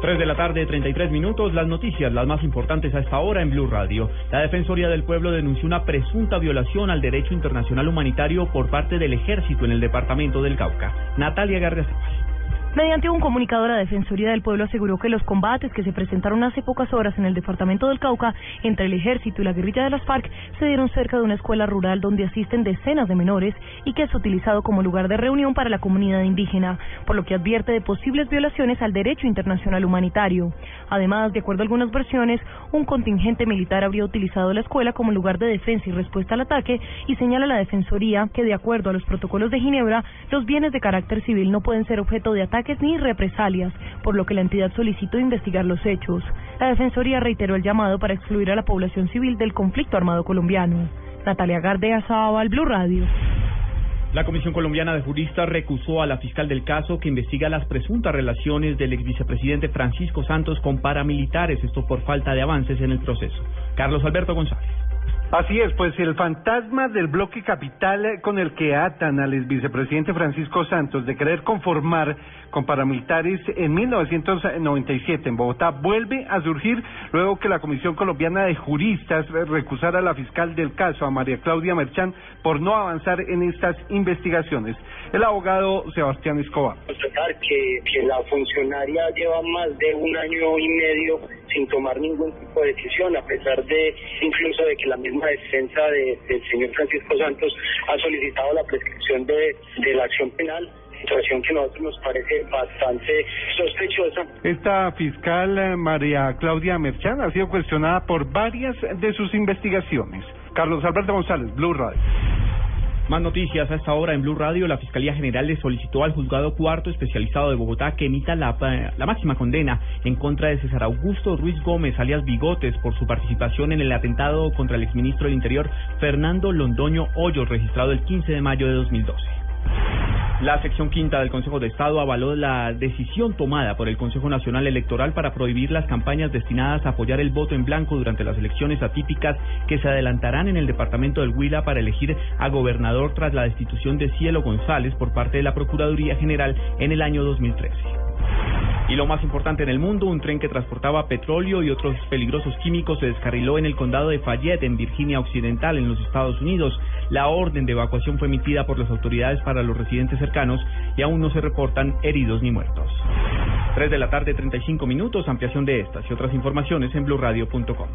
3 de la tarde, 33 minutos. Las noticias, las más importantes a esta hora en Blue Radio. La Defensoría del Pueblo denunció una presunta violación al derecho internacional humanitario por parte del ejército en el departamento del Cauca. Natalia García. Mediante un comunicado, la Defensoría del Pueblo aseguró que los combates que se presentaron hace pocas horas en el departamento del Cauca entre el ejército y la guerrilla de las FARC se dieron cerca de una escuela rural donde asisten decenas de menores y que es utilizado como lugar de reunión para la comunidad indígena, por lo que advierte de posibles violaciones al derecho internacional humanitario. Además, de acuerdo a algunas versiones, un contingente militar habría utilizado la escuela como lugar de defensa y respuesta al ataque y señala la Defensoría que, de acuerdo a los protocolos de Ginebra, los bienes de carácter civil no pueden ser objeto de ataque ni represalias, por lo que la entidad solicitó investigar los hechos. La Defensoría reiteró el llamado para excluir a la población civil del conflicto armado colombiano. Natalia Gardea al Blue Radio. La Comisión Colombiana de Juristas recusó a la fiscal del caso que investiga las presuntas relaciones del ex vicepresidente Francisco Santos con paramilitares, esto por falta de avances en el proceso. Carlos Alberto González. Así es, pues el fantasma del bloque capital con el que atan al vicepresidente Francisco Santos de querer conformar con paramilitares en 1997 en Bogotá vuelve a surgir luego que la Comisión Colombiana de Juristas recusara a la fiscal del caso, a María Claudia Merchán, por no avanzar en estas investigaciones. El abogado Sebastián Escobar. Que, que la funcionaria lleva más de un año y medio sin tomar ningún tipo de decisión, a pesar de incluso de que la misma defensa del señor Francisco Santos ha solicitado la prescripción de, de la acción penal situación que a nosotros nos parece bastante sospechosa. Esta fiscal eh, María Claudia Merchan ha sido cuestionada por varias de sus investigaciones. Carlos Alberto González, Blue Radio. Más noticias a esta hora en Blue Radio. La Fiscalía General le solicitó al Juzgado Cuarto Especializado de Bogotá que emita la, la, máxima condena en contra de César Augusto Ruiz Gómez, alias Bigotes, por su participación en el atentado contra el exministro del Interior Fernando Londoño Hoyos, registrado el 15 de mayo de 2012. La sección quinta del Consejo de Estado avaló la decisión tomada por el Consejo Nacional Electoral para prohibir las campañas destinadas a apoyar el voto en blanco durante las elecciones atípicas que se adelantarán en el departamento del Huila para elegir a gobernador tras la destitución de Cielo González por parte de la Procuraduría General en el año 2013. Y lo más importante en el mundo, un tren que transportaba petróleo y otros peligrosos químicos se descarriló en el condado de Fayette, en Virginia Occidental, en los Estados Unidos. La orden de evacuación fue emitida por las autoridades para los residentes cercanos y aún no se reportan heridos ni muertos. 3 de la tarde, 35 minutos, ampliación de estas y otras informaciones en blurradio.com.